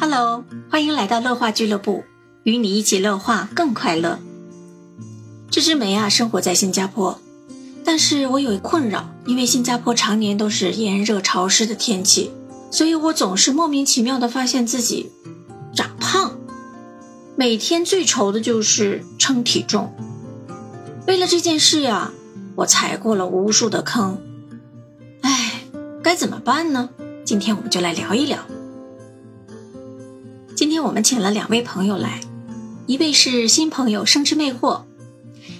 Hello，欢迎来到乐话俱乐部，与你一起乐话更快乐。这只梅啊，生活在新加坡，但是我有困扰，因为新加坡常年都是炎热潮湿的天气，所以我总是莫名其妙的发现自己长胖。每天最愁的就是称体重。为了这件事呀，我踩过了无数的坑。唉，该怎么办呢？今天我们就来聊一聊。我们请了两位朋友来，一位是新朋友生之魅惑，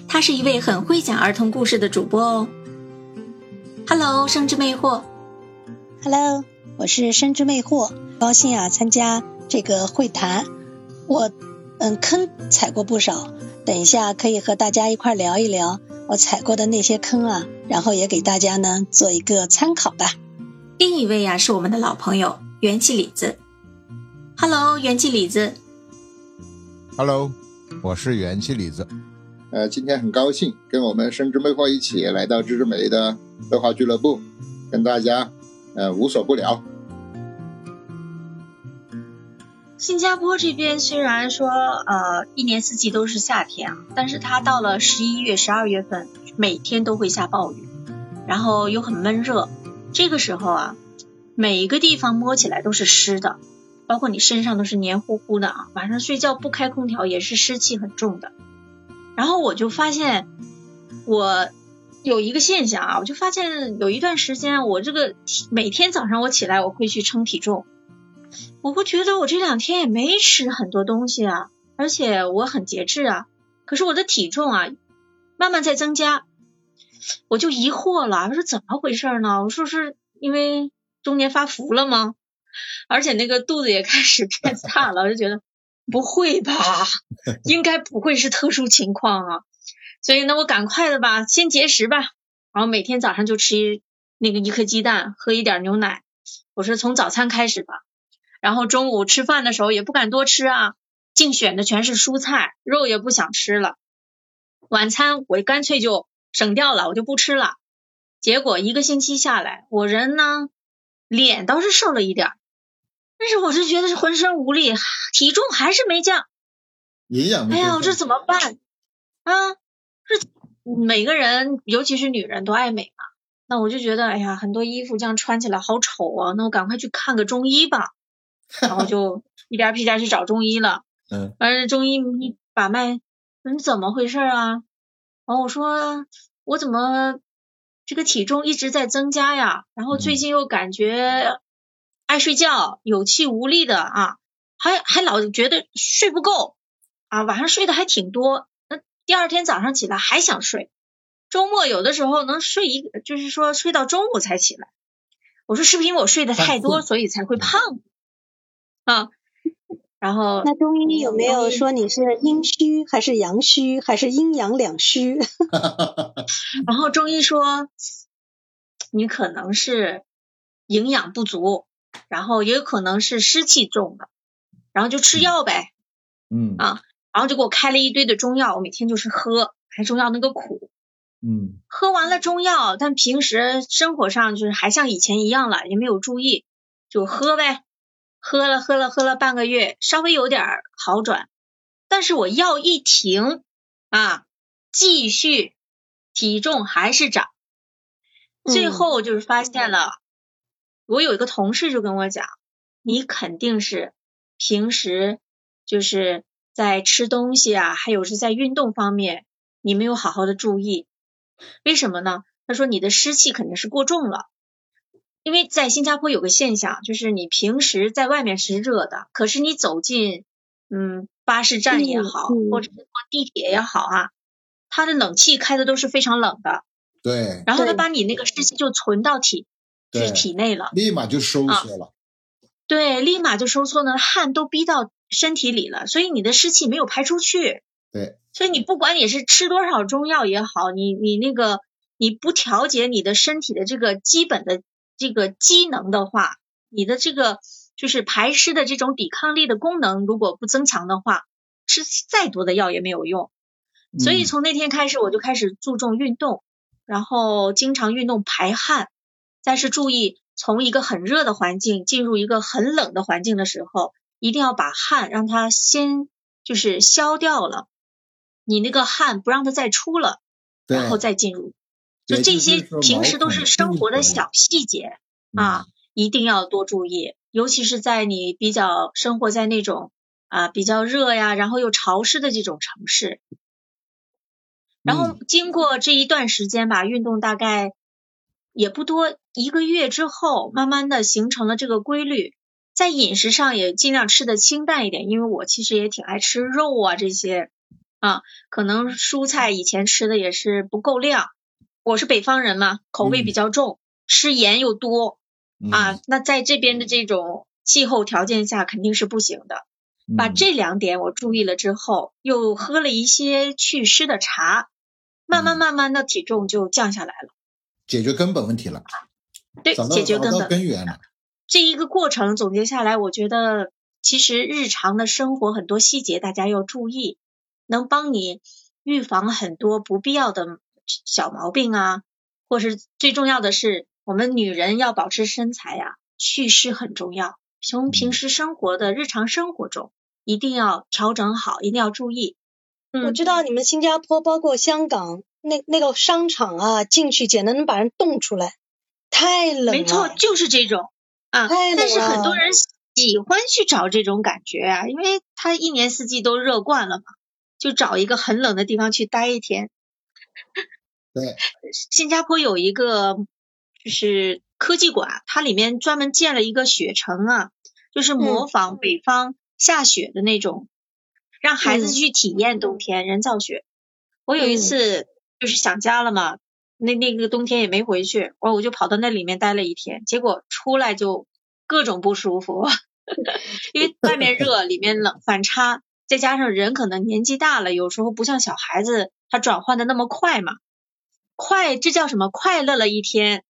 他是一位很会讲儿童故事的主播哦。Hello，生之魅惑。Hello，我是生之魅惑，高兴啊参加这个会谈。我嗯坑踩过不少，等一下可以和大家一块聊一聊我踩过的那些坑啊，然后也给大家呢做一个参考吧。另一位呀是我们的老朋友元气李子。Hello，元气李子。Hello，我是元气李子。呃，今天很高兴跟我们生之魅惑一起来到芝芝美的绘画俱乐部，跟大家呃无所不聊。新加坡这边虽然说呃一年四季都是夏天啊，但是它到了十一月、十二月份，每天都会下暴雨，然后又很闷热。这个时候啊，每一个地方摸起来都是湿的。包括你身上都是黏糊糊的啊，晚上睡觉不开空调也是湿气很重的。然后我就发现我有一个现象啊，我就发现有一段时间我这个每天早上我起来我会去称体重，我会觉得我这两天也没吃很多东西啊，而且我很节制啊，可是我的体重啊慢慢在增加，我就疑惑了，我说怎么回事呢？我说是因为中年发福了吗？而且那个肚子也开始变大了，我就觉得不会吧，应该不会是特殊情况啊。所以那，我赶快的吧，先节食吧，然后每天早上就吃那个一颗鸡蛋，喝一点牛奶。我说从早餐开始吧，然后中午吃饭的时候也不敢多吃啊，净选的全是蔬菜，肉也不想吃了。晚餐我干脆就省掉了，我就不吃了。结果一个星期下来，我人呢脸倒是瘦了一点。但是我是觉得是浑身无力，体重还是没降，营养哎呀，我这怎么办啊？这每个人，尤其是女人都爱美嘛。那我就觉得，哎呀，很多衣服这样穿起来好丑啊。那我赶快去看个中医吧。然后就 一颠屁颠去找中医了。嗯。完了，中医一把脉，说你怎么回事啊？然后我说我怎么这个体重一直在增加呀？然后最近又感觉。爱睡觉，有气无力的啊，还还老觉得睡不够啊，晚上睡的还挺多，那第二天早上起来还想睡，周末有的时候能睡一，就是说睡到中午才起来。我说是不是因为我睡的太多，所以才会胖啊？然后那中医有没有说你是阴虚还是阳虚还是阴阳两虚？然后中医说你可能是营养不足。然后也有可能是湿气重的，然后就吃药呗，嗯。啊，然后就给我开了一堆的中药，我每天就是喝，还中药那个苦，嗯，喝完了中药，但平时生活上就是还像以前一样了，也没有注意，就喝呗，喝了喝了喝了半个月，稍微有点好转，但是我药一停啊，继续体重还是涨，最后就是发现了。我有一个同事就跟我讲，你肯定是平时就是在吃东西啊，还有是在运动方面，你没有好好的注意。为什么呢？他说你的湿气肯定是过重了。因为在新加坡有个现象，就是你平时在外面是热的，可是你走进嗯巴士站也好，或者是坐地铁也好啊，它的冷气开的都是非常冷的。对。然后它把你那个湿气就存到体。是体内了，立马就收缩了。对，立马就收缩呢，汗都逼到身体里了，所以你的湿气没有排出去。对，所以你不管你是吃多少中药也好，你你那个你不调节你的身体的这个基本的这个机能的话，你的这个就是排湿的这种抵抗力的功能如果不增强的话，吃再多的药也没有用。所以从那天开始，我就开始注重运动，然后经常运动排汗。但是注意，从一个很热的环境进入一个很冷的环境的时候，一定要把汗让它先就是消掉了，你那个汗不让它再出了，然后再进入。就这些平时都是生活的小细节嗯啊，一定要多注意，尤其是在你比较生活在那种啊比较热呀，然后又潮湿的这种城市。然后嗯经过这一段时间吧，运动大概也不多，一个月之后，慢慢的形成了这个规律。在饮食上也尽量吃的清淡一点，因为我其实也挺爱吃肉啊这些啊，可能蔬菜以前吃的也是不够量。我是北方人嘛，口味比较重，吃盐又多啊嗯，那在这边的这种气候条件下肯定是不行的。把嗯这两点我注意了之后，又喝了一些祛湿的茶，慢慢嗯慢慢的体重就降下来了。解决根本问题了，对，找到解决根本。根源了。这一个过程总结下来，我觉得其实日常的生活很多细节大家要注意，能帮你预防很多不必要的小毛病啊，或是最重要的是，我们女人要保持身材呀、祛湿很重要。从平时生活的日常生活中，一定要调整好，一定要注意。嗯，我知道你们新加坡包括香港那那个商场啊，进去简直能把人冻出来，太冷了。没错，就是这种啊。太冷但是很多人喜欢去找这种感觉啊，因为他一年四季都热惯了嘛，就找一个很冷的地方去待一天。对，新加坡有一个就是科技馆，它里面专门建了一个雪城啊，就是模仿北方下雪的那种，让孩子嗯去体验冬天人造雪。我有一次就是想家了嘛，那那个冬天也没回去，我我就跑到那里面待了一天，结果出来就各种不舒服，因为外面热，里面冷，反差，再加上人可能年纪大了，有时候不像小孩子他转换的那么快嘛，快这叫什么？快乐了一天，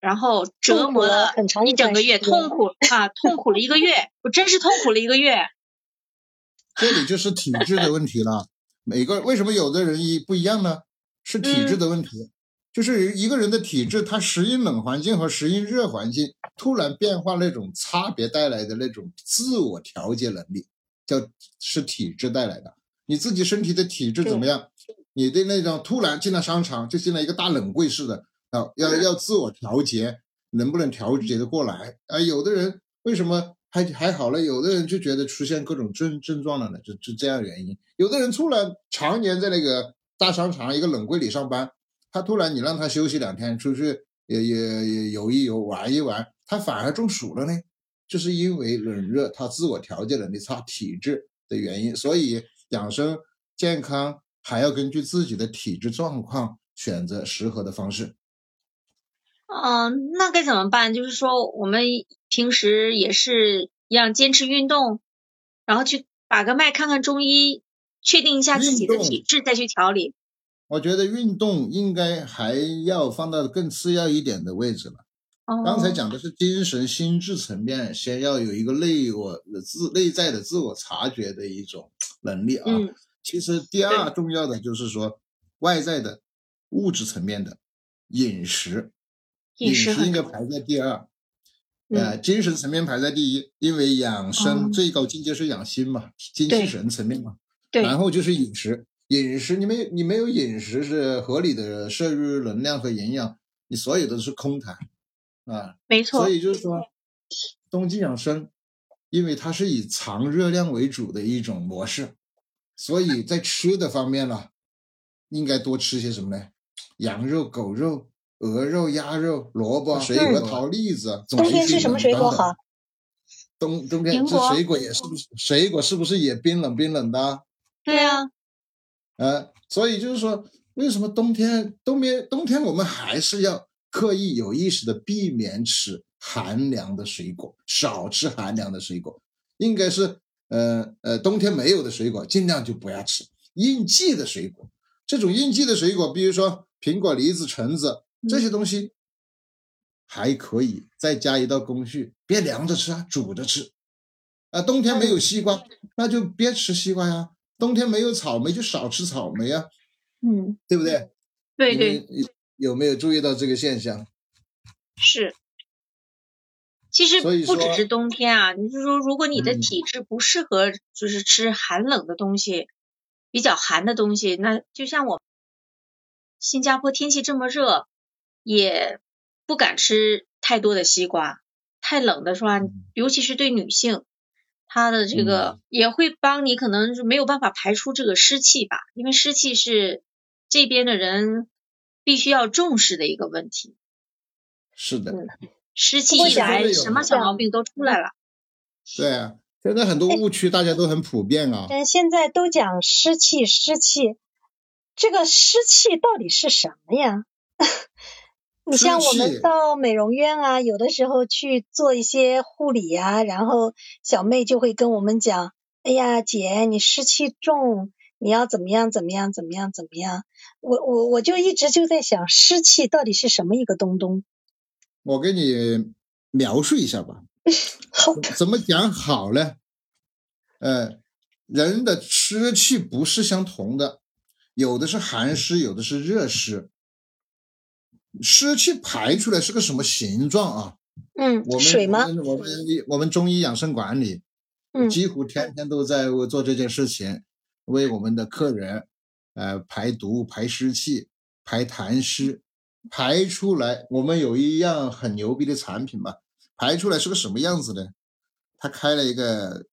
然后折磨了了很长一一整个月，痛苦啊，痛苦了一个月，我真是痛苦了一个月。这里就是体质的问题了。每个为什么有的人一不一样呢？是体质的问题，就是一个人的体质，他适应冷环境和适应热环境突然变化那种差别带来的那种自我调节能力，叫是体质带来的。你自己身体的体质怎么样？你的那种突然进了商场，就进了一个大冷柜似的啊，要要自我调节，能不能调节的过来？啊，有的人为什么还还好了？有的人就觉得出现各种症症状了呢，就就这样原因。有的人突然常年在那个大商场一个冷柜里上班，他突然你让他休息两天，出去也也也游一游、玩一玩，他反而中暑了呢，就是因为冷热他自我调节能力差、体质的原因。所以养生健康还要根据自己的体质状况选择适合的方式。嗯，那该怎么办？就是说，我们平时也是一样坚持运动，然后去把个脉看看中医，确定一下自己的体质，再去调理。我觉得运动应该还要放到更次要一点的位置了。哦，刚才讲的是精神心智层面，先要有一个内我自内在的自我察觉的一种能力啊。嗯其实第二重要的就是说外在的物质层面的饮食，饮食很应该排在第二。嗯呃，精神层面排在第一，因为养生哦最高境界是养心嘛，精气神层面嘛。对，然后就是饮食，饮食你没你没有饮食是合理的摄入能量和营养，你所有都是空谈啊。没错所，以就是说，冬季养生，因为它是以藏热量为主的一种模式，所以在吃的方面呢，应该多吃些什么呢？羊肉、狗肉、鹅肉、鸭肉、萝卜、水果、桃、栗子。冬天吃什么水果好？？冬冬天吃水果也是不是水果是不是也冰冷冰冷的啊？对啊，呃，所以就是说，为什么冬天冬眠冬天我们还是要刻意有意识的避免吃寒凉的水果，少吃寒凉的水果，应该是呃呃冬天没有的水果尽量就不要吃。应季的水果，这种应季的水果，比如说苹果、梨子、橙子这些东西，还可以再加一道工序，别凉着吃啊，煮着吃。啊，冬天没有西瓜，那就别吃西瓜呀。冬天没有草莓，就少吃草莓呀，嗯，对不对？对对有有没有注意到这个现象？是。其实不只是冬天啊，你就说如果你的嗯体质不适合，就是吃寒冷的东西，比较寒的东西，那就像我新加坡天气这么热，也不敢吃太多的西瓜。太冷的话，尤其是对女性，她的这个嗯也会帮你可能是没有办法排出这个湿气吧，因为湿气是这边的人必须要重视的一个问题。是的，嗯湿气一来，什么小毛病都出来了。对啊，现在很多误区大家都很普遍啊。嗯，现在都讲湿气，湿气，这个湿气到底是什么呀？你像我们到美容院啊，有的时候去做一些护理啊、然后小妹就会跟我们讲：“哎呀，姐，你湿气重，你要怎么样怎么样怎么样怎么样。我”我我就一直就在想，湿气到底是什么一个东东？我给你描述一下吧。好的，怎么讲好呢？呃，人的湿气不是相同的，有的是寒湿，有的是热湿。湿气排出来是个什么形状啊？嗯我，们水吗？我们我们我们中医养生管理，嗯几乎天天都在做这件事情，为我们的客人，呃，排毒、排湿气、排痰湿，排出来。我们有一样很牛逼的产品嘛，排出来是个什么样子的？它开了一个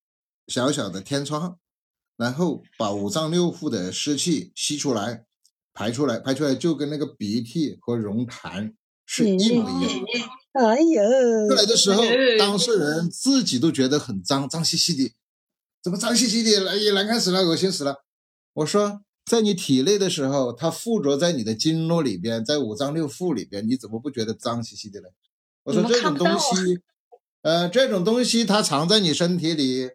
小小的天窗，然后把五脏六腑的湿气吸出来，排出来，排出来就跟那个鼻涕和溶痰是一模一样的。哎呦，出来的时候嗯，当事人自己都觉得很脏，脏兮兮的，怎么脏兮兮的，哎呀，难看死了，恶心死了。我说，在你体内的时候，它附着在你的经络里边，在五脏六腑里边，你怎么不觉得脏兮兮的呢？我说这种东西，呃，这种东西它藏在你身体里，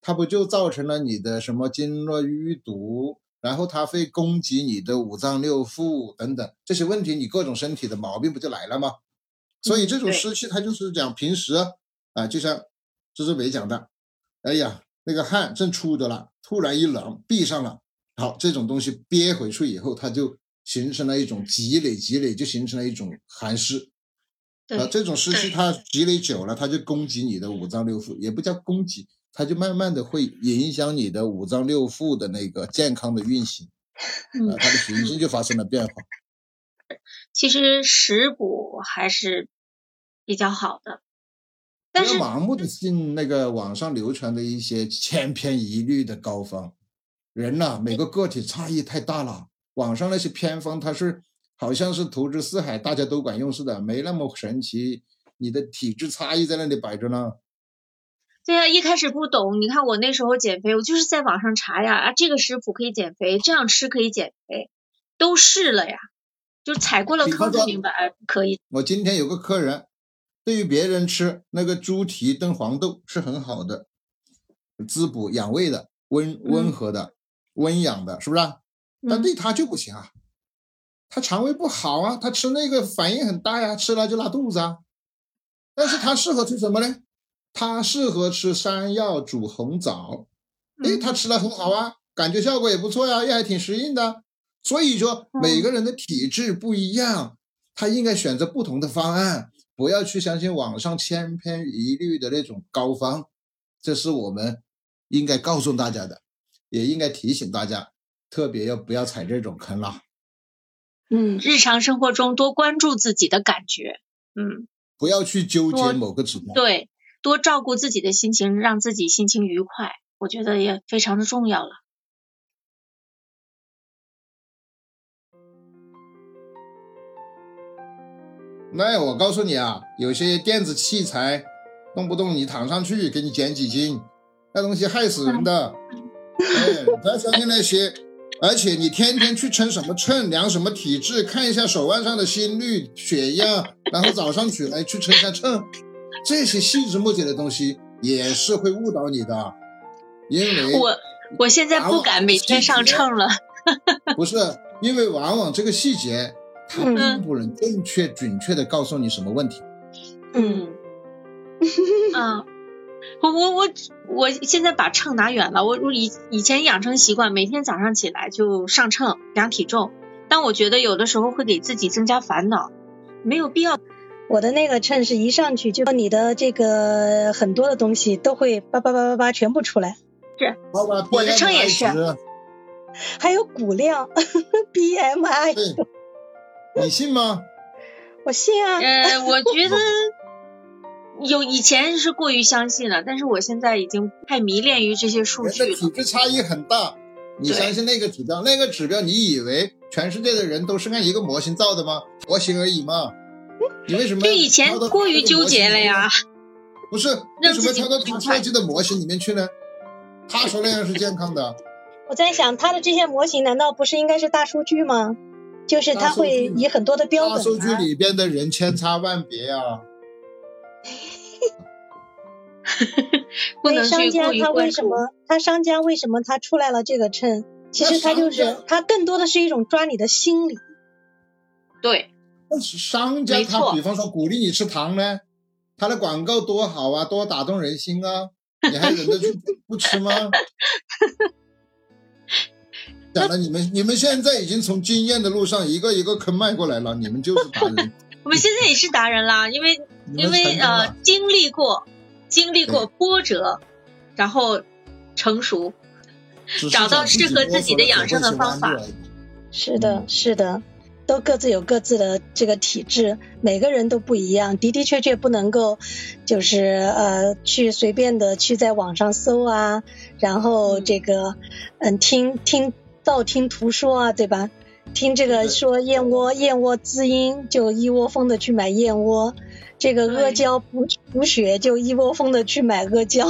它不就造成了你的什么经络淤堵，然后它会攻击你的五脏六腑等等这些问题，你各种身体的毛病不就来了吗？所以这种湿气，它就是讲平时啊、就像芝芝伟讲的，哎呀，那个汗正出着了，突然一冷，闭上了，好，这种东西憋回去以后，它就形成了一种积累，积累就形成了一种寒湿。啊呃，，这种湿气它积累久了，它就攻击你的五脏六腑，也不叫攻击，它就慢慢的会影响你的五脏六腑的那个健康的运行，嗯呃，它的循行就发生了变化。其实食补还是比较好的，但是不要盲目的信那个网上流传的一些千篇一律的膏方，人呐、每个个体差异太大了。网上那些偏方，它是好像是投之四海，大家都管用似的，没那么神奇。你的体质差异在那里摆着呢。对呀、一开始不懂，你看我那时候减肥，我就是在网上查呀，啊，这个食谱可以减肥，这样吃可以减肥，都试了呀，就踩过了坑就明白哎可以。我今天有个客人，对于别人吃那个猪蹄炖黄豆是很好的，滋补养胃的，温温和的，温养的，是不是啊？但嗯对他就不行啊，他肠胃不好啊，他吃那个反应很大呀，吃了就拉肚子啊。但是他适合吃什么呢？他适合吃山药煮红枣，诶，嗯他吃了很好啊，感觉效果也不错呀，也还挺适应的。所以说，每个人的体质不一样，他应该选择不同的方案，不要去相信网上千篇一律的那种膏方。这是我们应该告诉大家的，也应该提醒大家，特别要不要踩这种坑了，嗯，日常生活中多关注自己的感觉，嗯，不要去纠结某个指标。对，多照顾自己的心情，让自己心情愉快，我觉得也非常的重要了。那我告诉你啊，有些电子器材，动不动你躺上去给你减几斤，那东西害死人的。哎，不要相信那些，而且你天天去称什么称，量什么体质，看一下手腕上的心率、血压，然后早上起来去称一下秤，这些细枝末节的东西也是会误导你的，因为我我现在不敢每天上秤了，不是因为往往这个细节它嗯并不能正确准确的告诉你什么问题。嗯，啊，我我我我现在把秤拿远了，我我以以前养成习惯，每天早上起来就上秤量体重，但我觉得有的时候会给自己增加烦恼，没有必要。我的那个秤是一上去就你的这个很多的东西都会叭叭叭叭叭全部出来，是我的秤也是还有骨量 BMI，你信吗？我信啊。呃，我觉得有以前是过于相信了，但是我现在已经太迷恋于这些数据了体。质差异很大，你相信那个指标？那个指标，你以为全世界的人都是按一个模型造的吗？模型而已嘛。你为什么就以前过于纠结了呀。不是，为什么跳到他设计的模型里面去呢？他说那样是健康的，我在想，他的这些模型难道不是应该是大数据吗？就是他会以很多的标大本、大、数据里边的人千差万别啊。不能商家去过于他为。什么他商家为什么他出来了这个秤？其实他就是他更多的是一种抓你的心理。对，但是商家他比方说鼓励你吃糖呢，他的广告多好啊，多打动人心啊，你还忍得住不吃吗？讲了，你们你们现在已经从经验的路上一个一个坑迈过来了，你们就是达人，我们现在也是达人啦，因为因为呃经历过经历过波折，然后成熟。找到适合自己的养生的方法。是的，是的，都各自有各自的这个体质，每个人都不一样，的的确确不能够，就是呃去随便的去在网上搜啊，然后嗯这个嗯听听道听途说啊，对吧？听这个说燕窝燕窝滋阴，就一窝蜂的去买燕窝；这个阿胶补补血，就一窝蜂的去买阿胶。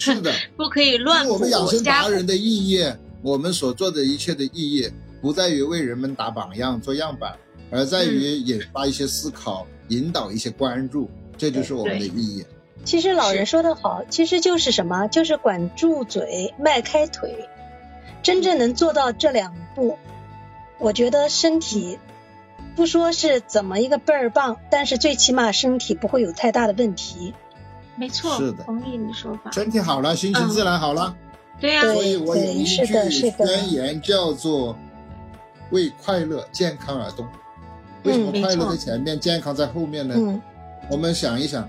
是的，不可以乱补我们养生。达人的意义，我们所做的一切的意义，不在于为人们打榜样、做样板，而在于引发一些思考，引导一些关注，这就是我们的意义。其实老人说的好，其实就是什么？就是管住嘴，迈开腿。真正能做到这两步，我觉得身体不说是怎么一个倍儿棒，但是最起码身体不会有太大的问题。没错，是的同意你说法。身体好了，心情自然好了。对呀、对所以我有一句是的是的宣言叫做“为快乐健康而动”。为什么嗯快乐在前面，健康在后面呢？嗯，我们想一想，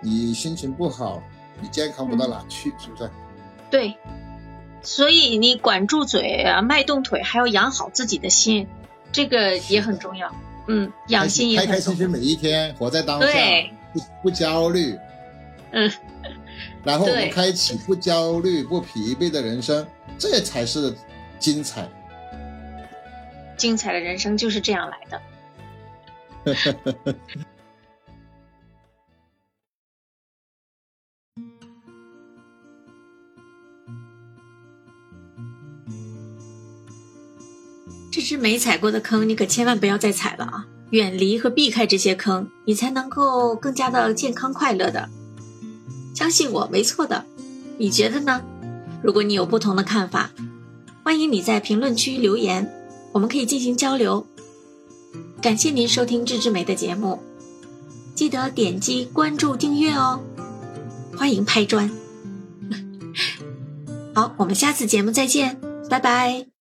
你心情不好，你健康不到哪去，是不是？对，所以你管住嘴啊，迈动腿，还要养好自己的心，这个也很重要。嗯，养心也开开很重要。心心每一天，活在当下，不不焦虑。嗯，然后我们开启不焦虑、不疲惫的人生，这才是精彩。精彩的人生就是这样来的。这只没踩过的坑，你可千万不要再踩了啊！远离和避开这些坑，你才能够更加的健康快乐的。相信我，没错的。你觉得呢？如果你有不同的看法，欢迎你在评论区留言，我们可以进行交流。感谢您收听智智美的节目，记得点击关注订阅哦。欢迎拍砖。好，我们下次节目再见，拜拜。